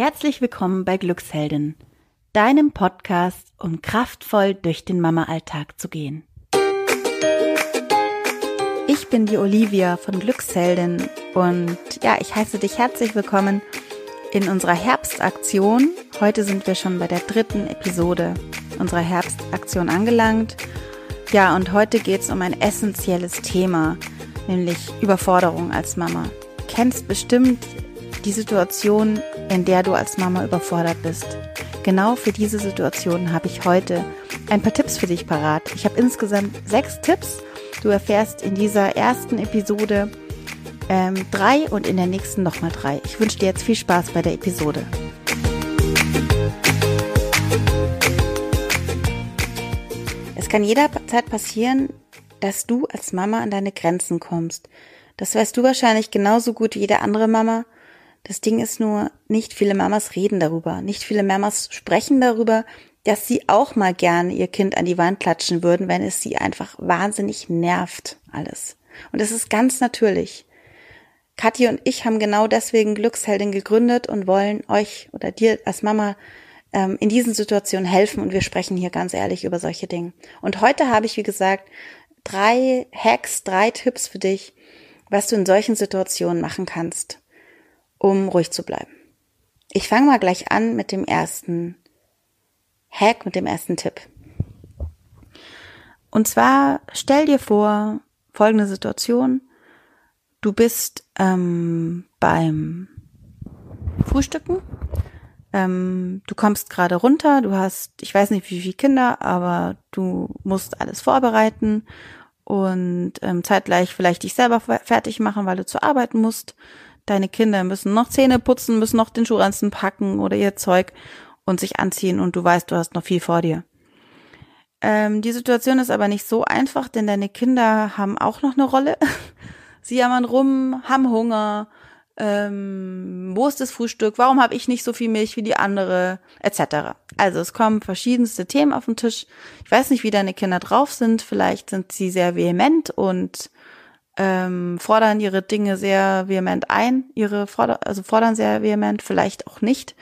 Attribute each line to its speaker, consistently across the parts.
Speaker 1: Herzlich willkommen bei Glücksheldin, deinem Podcast, um kraftvoll durch den Mama-Alltag zu gehen. Ich bin die Olivia von Glücksheldin und ja, ich heiße dich herzlich willkommen in unserer Herbstaktion. Heute sind wir schon bei der dritten Episode unserer Herbstaktion angelangt. Ja, und heute geht es um ein essentielles Thema, nämlich Überforderung als Mama. Du kennst bestimmt die Situation, in der du als Mama überfordert bist. Genau für diese Situation habe ich heute ein paar Tipps für dich parat. Ich habe insgesamt sechs Tipps. Du erfährst in dieser ersten Episode ähm, drei und in der nächsten nochmal drei. Ich wünsche dir jetzt viel Spaß bei der Episode. Es kann jederzeit passieren, dass du als Mama an deine Grenzen kommst. Das weißt du wahrscheinlich genauso gut wie jede andere Mama. Das Ding ist nur, nicht viele Mamas reden darüber. Nicht viele Mamas sprechen darüber, dass sie auch mal gern ihr Kind an die Wand klatschen würden, wenn es sie einfach wahnsinnig nervt, alles. Und es ist ganz natürlich. Kathi und ich haben genau deswegen Glücksheldin gegründet und wollen euch oder dir als Mama ähm, in diesen Situationen helfen und wir sprechen hier ganz ehrlich über solche Dinge. Und heute habe ich, wie gesagt, drei Hacks, drei Tipps für dich, was du in solchen Situationen machen kannst um ruhig zu bleiben. Ich fange mal gleich an mit dem ersten Hack, mit dem ersten Tipp. Und zwar stell dir vor, folgende Situation. Du bist ähm, beim Frühstücken. Ähm, du kommst gerade runter, du hast, ich weiß nicht wie viele Kinder, aber du musst alles vorbereiten und ähm, zeitgleich vielleicht dich selber fertig machen, weil du zur Arbeit musst deine Kinder müssen noch Zähne putzen, müssen noch den Schuhranzen packen oder ihr Zeug und sich anziehen und du weißt, du hast noch viel vor dir. Ähm, die Situation ist aber nicht so einfach, denn deine Kinder haben auch noch eine Rolle. Sie jammern rum, haben Hunger, ähm, wo ist das Frühstück, warum habe ich nicht so viel Milch wie die andere, etc. Also es kommen verschiedenste Themen auf den Tisch. Ich weiß nicht, wie deine Kinder drauf sind, vielleicht sind sie sehr vehement und ähm, fordern ihre Dinge sehr vehement ein, ihre forder also fordern sehr vehement, vielleicht auch nicht.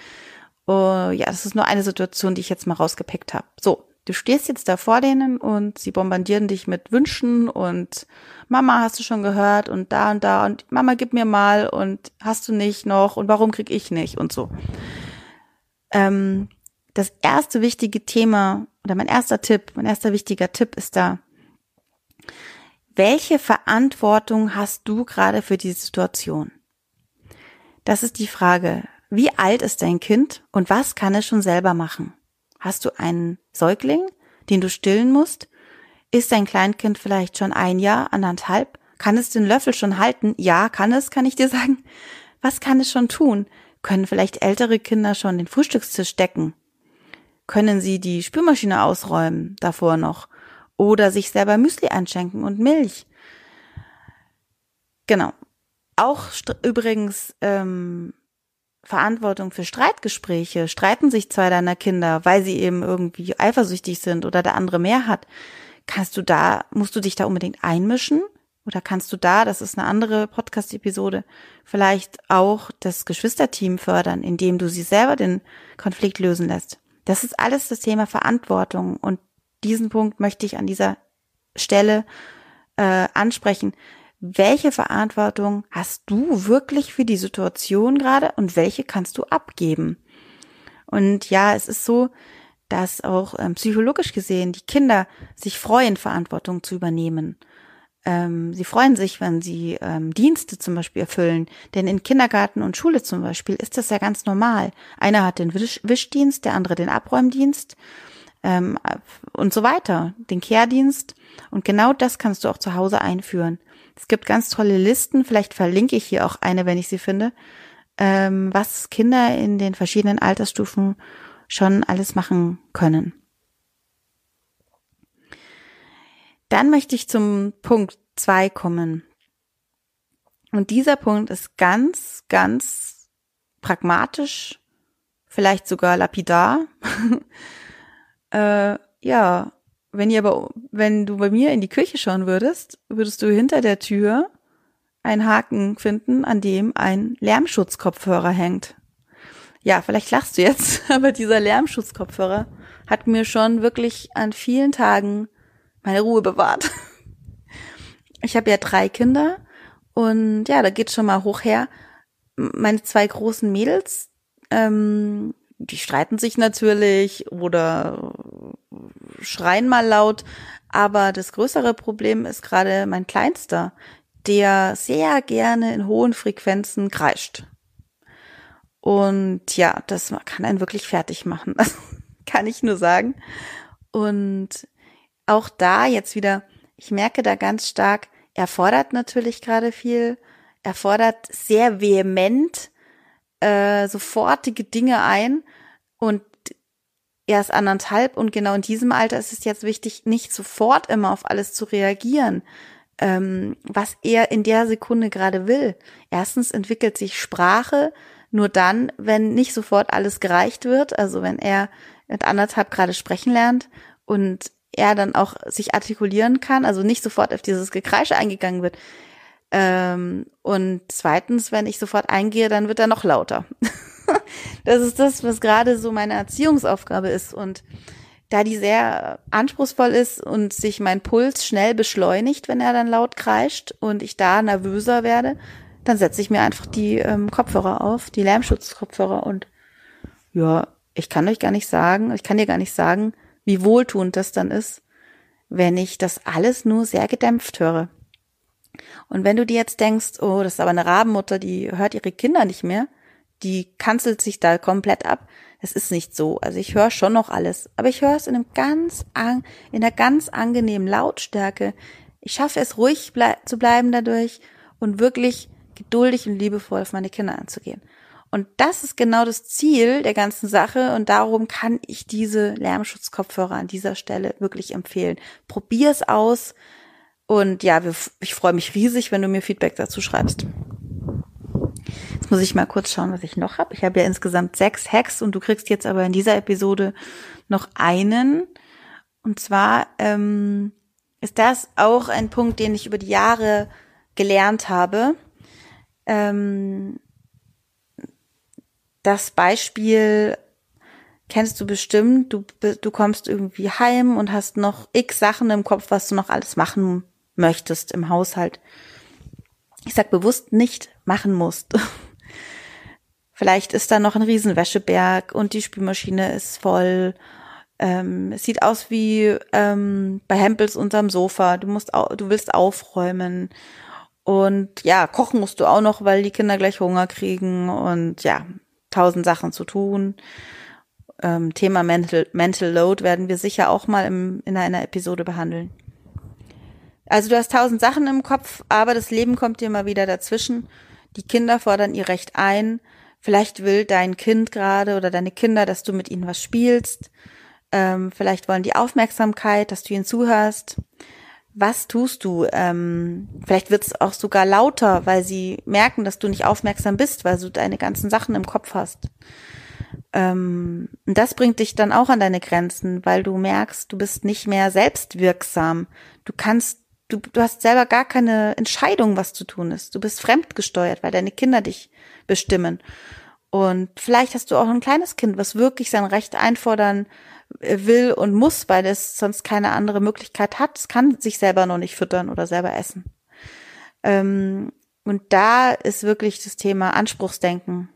Speaker 1: Uh, ja, das ist nur eine Situation, die ich jetzt mal rausgepickt habe. So, du stehst jetzt da vor denen und sie bombardieren dich mit Wünschen und Mama hast du schon gehört und da und da und Mama gib mir mal und hast du nicht noch und warum krieg ich nicht und so. Ähm, das erste wichtige Thema oder mein erster Tipp, mein erster wichtiger Tipp ist da, welche Verantwortung hast du gerade für die Situation? Das ist die Frage. Wie alt ist dein Kind und was kann es schon selber machen? Hast du einen Säugling, den du stillen musst? Ist dein Kleinkind vielleicht schon ein Jahr, anderthalb? Kann es den Löffel schon halten? Ja, kann es, kann ich dir sagen. Was kann es schon tun? Können vielleicht ältere Kinder schon den Frühstückstisch decken? Können sie die Spülmaschine ausräumen davor noch? Oder sich selber Müsli einschenken und Milch. Genau. Auch übrigens ähm, Verantwortung für Streitgespräche. Streiten sich zwei deiner Kinder, weil sie eben irgendwie eifersüchtig sind oder der andere mehr hat. Kannst du da, musst du dich da unbedingt einmischen? Oder kannst du da, das ist eine andere Podcast-Episode, vielleicht auch das Geschwisterteam fördern, indem du sie selber den Konflikt lösen lässt? Das ist alles das Thema Verantwortung und diesen Punkt möchte ich an dieser Stelle äh, ansprechen. Welche Verantwortung hast du wirklich für die Situation gerade und welche kannst du abgeben? Und ja, es ist so, dass auch ähm, psychologisch gesehen die Kinder sich freuen, Verantwortung zu übernehmen. Ähm, sie freuen sich, wenn sie ähm, Dienste zum Beispiel erfüllen. Denn in Kindergarten und Schule zum Beispiel ist das ja ganz normal. Einer hat den Wisch Wischdienst, der andere den Abräumdienst ähm, und so weiter, den Kehrdienst. Und genau das kannst du auch zu Hause einführen. Es gibt ganz tolle Listen, vielleicht verlinke ich hier auch eine, wenn ich sie finde, ähm, was Kinder in den verschiedenen Altersstufen schon alles machen können. Dann möchte ich zum Punkt zwei kommen. Und dieser Punkt ist ganz, ganz pragmatisch, vielleicht sogar lapidar. Äh, ja, wenn ihr aber, wenn du bei mir in die Küche schauen würdest, würdest du hinter der Tür einen Haken finden, an dem ein Lärmschutzkopfhörer hängt. ja, vielleicht lachst du jetzt, aber dieser Lärmschutzkopfhörer hat mir schon wirklich an vielen Tagen meine Ruhe bewahrt. Ich habe ja drei Kinder und ja, da geht's schon mal hoch her. Meine zwei großen Mädels, ähm, die streiten sich natürlich oder schreien mal laut, aber das größere Problem ist gerade mein Kleinster, der sehr gerne in hohen Frequenzen kreischt. Und ja, das kann einen wirklich fertig machen. Das kann ich nur sagen. Und auch da jetzt wieder, ich merke da ganz stark, er fordert natürlich gerade viel, er fordert sehr vehement äh, sofortige Dinge ein und er ist anderthalb und genau in diesem Alter ist es jetzt wichtig, nicht sofort immer auf alles zu reagieren, ähm, was er in der Sekunde gerade will. Erstens entwickelt sich Sprache nur dann, wenn nicht sofort alles gereicht wird, also wenn er mit anderthalb gerade sprechen lernt und er dann auch sich artikulieren kann, also nicht sofort auf dieses Gekreische eingegangen wird. Ähm, und zweitens, wenn ich sofort eingehe, dann wird er noch lauter. das ist das, was gerade so meine Erziehungsaufgabe ist. Und da die sehr anspruchsvoll ist und sich mein Puls schnell beschleunigt, wenn er dann laut kreischt und ich da nervöser werde, dann setze ich mir einfach die ähm, Kopfhörer auf, die Lärmschutzkopfhörer und ja, ich kann euch gar nicht sagen, ich kann dir gar nicht sagen, wie wohltuend das dann ist, wenn ich das alles nur sehr gedämpft höre. Und wenn du dir jetzt denkst, oh, das ist aber eine Rabenmutter, die hört ihre Kinder nicht mehr, die kanzelt sich da komplett ab. Es ist nicht so. Also ich höre schon noch alles, aber ich höre es in einem ganz in einer ganz angenehmen Lautstärke. Ich schaffe es ruhig ble zu bleiben dadurch und wirklich geduldig und liebevoll auf meine Kinder anzugehen. Und das ist genau das Ziel der ganzen Sache und darum kann ich diese Lärmschutzkopfhörer an dieser Stelle wirklich empfehlen. Probier es aus und ja, ich freue mich riesig, wenn du mir Feedback dazu schreibst. Jetzt muss ich mal kurz schauen, was ich noch habe. Ich habe ja insgesamt sechs Hacks und du kriegst jetzt aber in dieser Episode noch einen. Und zwar ähm, ist das auch ein Punkt, den ich über die Jahre gelernt habe. Ähm, das Beispiel kennst du bestimmt, du, du kommst irgendwie heim und hast noch x Sachen im Kopf, was du noch alles machen möchtest im Haushalt. Ich sag bewusst nicht machen musst. Vielleicht ist da noch ein Riesenwäscheberg und die Spülmaschine ist voll. Ähm, es sieht aus wie ähm, bei Hempels unterm Sofa. Du musst, du willst aufräumen und ja, kochen musst du auch noch, weil die Kinder gleich Hunger kriegen und ja, tausend Sachen zu tun. Ähm, Thema Mental, Mental Load werden wir sicher auch mal im, in einer Episode behandeln. Also du hast tausend Sachen im Kopf, aber das Leben kommt dir mal wieder dazwischen. Die Kinder fordern ihr Recht ein. Vielleicht will dein Kind gerade oder deine Kinder, dass du mit ihnen was spielst. Ähm, vielleicht wollen die Aufmerksamkeit, dass du ihnen zuhörst. Was tust du? Ähm, vielleicht wird es auch sogar lauter, weil sie merken, dass du nicht aufmerksam bist, weil du deine ganzen Sachen im Kopf hast. Ähm, und das bringt dich dann auch an deine Grenzen, weil du merkst, du bist nicht mehr selbstwirksam. Du kannst du, du hast selber gar keine Entscheidung, was zu tun ist. Du bist fremdgesteuert, weil deine Kinder dich bestimmen. Und vielleicht hast du auch ein kleines Kind, was wirklich sein Recht einfordern äh, will und muss, weil es sonst keine andere Möglichkeit hat. Es kann sich selber noch nicht füttern oder selber essen. Ähm, und da ist wirklich das Thema Anspruchsdenken.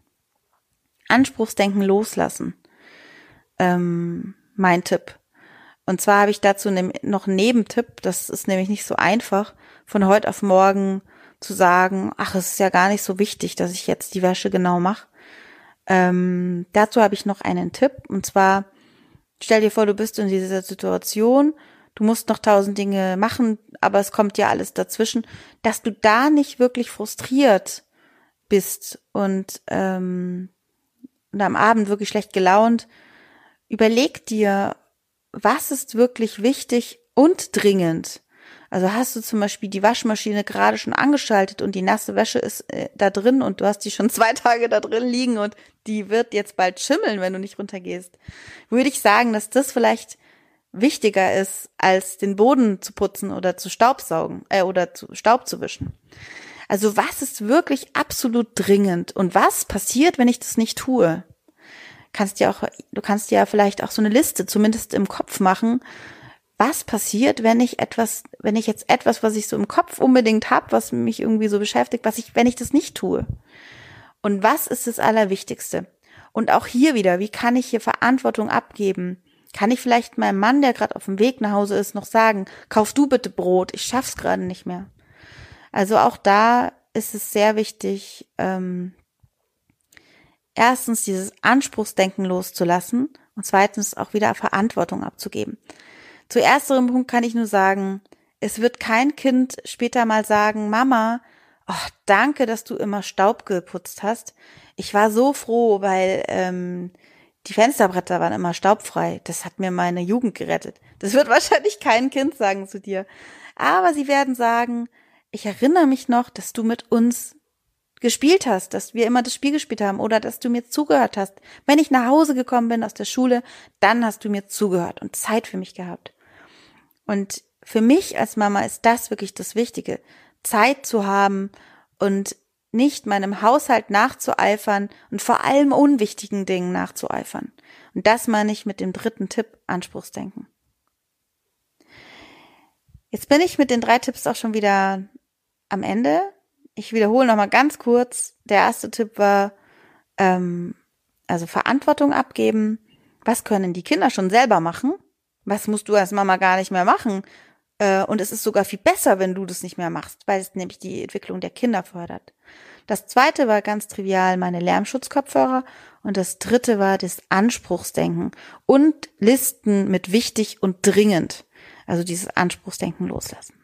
Speaker 1: Anspruchsdenken loslassen. Ähm, mein Tipp. Und zwar habe ich dazu noch einen Nebentipp, das ist nämlich nicht so einfach, von heute auf morgen zu sagen, ach, es ist ja gar nicht so wichtig, dass ich jetzt die Wäsche genau mache. Ähm, dazu habe ich noch einen Tipp, und zwar, stell dir vor, du bist in dieser Situation, du musst noch tausend Dinge machen, aber es kommt ja alles dazwischen, dass du da nicht wirklich frustriert bist und, ähm, und am Abend wirklich schlecht gelaunt, überleg dir, was ist wirklich wichtig und dringend? Also hast du zum Beispiel die Waschmaschine gerade schon angeschaltet und die nasse Wäsche ist äh, da drin und du hast die schon zwei Tage da drin liegen und die wird jetzt bald schimmeln, wenn du nicht runtergehst. Würde ich sagen, dass das vielleicht wichtiger ist, als den Boden zu putzen oder zu Staubsaugen äh, oder zu Staub zu wischen. Also was ist wirklich absolut dringend und was passiert, wenn ich das nicht tue? Kannst dir auch, du kannst ja vielleicht auch so eine Liste zumindest im Kopf machen, was passiert, wenn ich etwas, wenn ich jetzt etwas, was ich so im Kopf unbedingt habe, was mich irgendwie so beschäftigt, was ich, wenn ich das nicht tue. Und was ist das Allerwichtigste? Und auch hier wieder, wie kann ich hier Verantwortung abgeben? Kann ich vielleicht meinem Mann, der gerade auf dem Weg nach Hause ist, noch sagen, kauf du bitte Brot, ich schaff's gerade nicht mehr. Also auch da ist es sehr wichtig, ähm, erstens dieses Anspruchsdenken loszulassen und zweitens auch wieder Verantwortung abzugeben. Zu ersterem Punkt kann ich nur sagen, es wird kein Kind später mal sagen, Mama, oh, danke, dass du immer Staub geputzt hast. Ich war so froh, weil ähm, die Fensterbretter waren immer staubfrei. Das hat mir meine Jugend gerettet. Das wird wahrscheinlich kein Kind sagen zu dir. Aber sie werden sagen, ich erinnere mich noch, dass du mit uns gespielt hast, dass wir immer das Spiel gespielt haben oder dass du mir zugehört hast. Wenn ich nach Hause gekommen bin aus der Schule, dann hast du mir zugehört und Zeit für mich gehabt. Und für mich als Mama ist das wirklich das Wichtige, Zeit zu haben und nicht meinem Haushalt nachzueifern und vor allem unwichtigen Dingen nachzueifern. Und das meine ich mit dem dritten Tipp, Anspruchsdenken. Jetzt bin ich mit den drei Tipps auch schon wieder am Ende. Ich wiederhole nochmal ganz kurz. Der erste Tipp war, ähm, also Verantwortung abgeben. Was können die Kinder schon selber machen? Was musst du als Mama gar nicht mehr machen? Äh, und es ist sogar viel besser, wenn du das nicht mehr machst, weil es nämlich die Entwicklung der Kinder fördert. Das zweite war ganz trivial meine Lärmschutzkopfhörer und das dritte war das Anspruchsdenken und Listen mit wichtig und dringend. Also dieses Anspruchsdenken loslassen.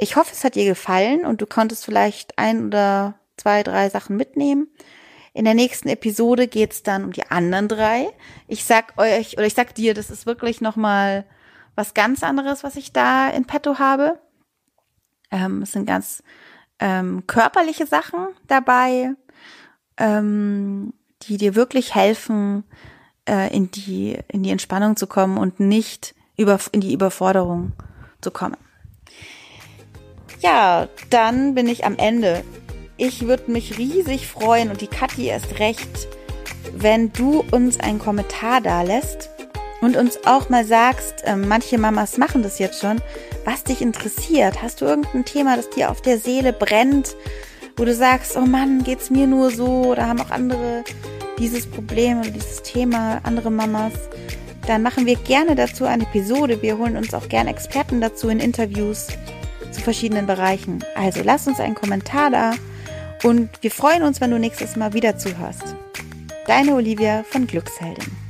Speaker 1: Ich hoffe, es hat dir gefallen und du konntest vielleicht ein oder zwei, drei Sachen mitnehmen. In der nächsten Episode geht's dann um die anderen drei. Ich sag euch, oder ich sag dir, das ist wirklich nochmal was ganz anderes, was ich da in petto habe. Ähm, es sind ganz ähm, körperliche Sachen dabei, ähm, die dir wirklich helfen, äh, in die in die Entspannung zu kommen und nicht über in die Überforderung zu kommen. Ja, dann bin ich am Ende. Ich würde mich riesig freuen und die Kathi erst recht, wenn du uns einen Kommentar da lässt und uns auch mal sagst, äh, manche Mamas machen das jetzt schon, was dich interessiert. Hast du irgendein Thema, das dir auf der Seele brennt, wo du sagst, oh Mann, geht's mir nur so oder haben auch andere dieses Problem oder dieses Thema, andere Mamas, dann machen wir gerne dazu eine Episode. Wir holen uns auch gerne Experten dazu in Interviews zu verschiedenen Bereichen. Also lass uns einen Kommentar da und wir freuen uns, wenn du nächstes Mal wieder zuhörst. Deine Olivia von Glücksheldin.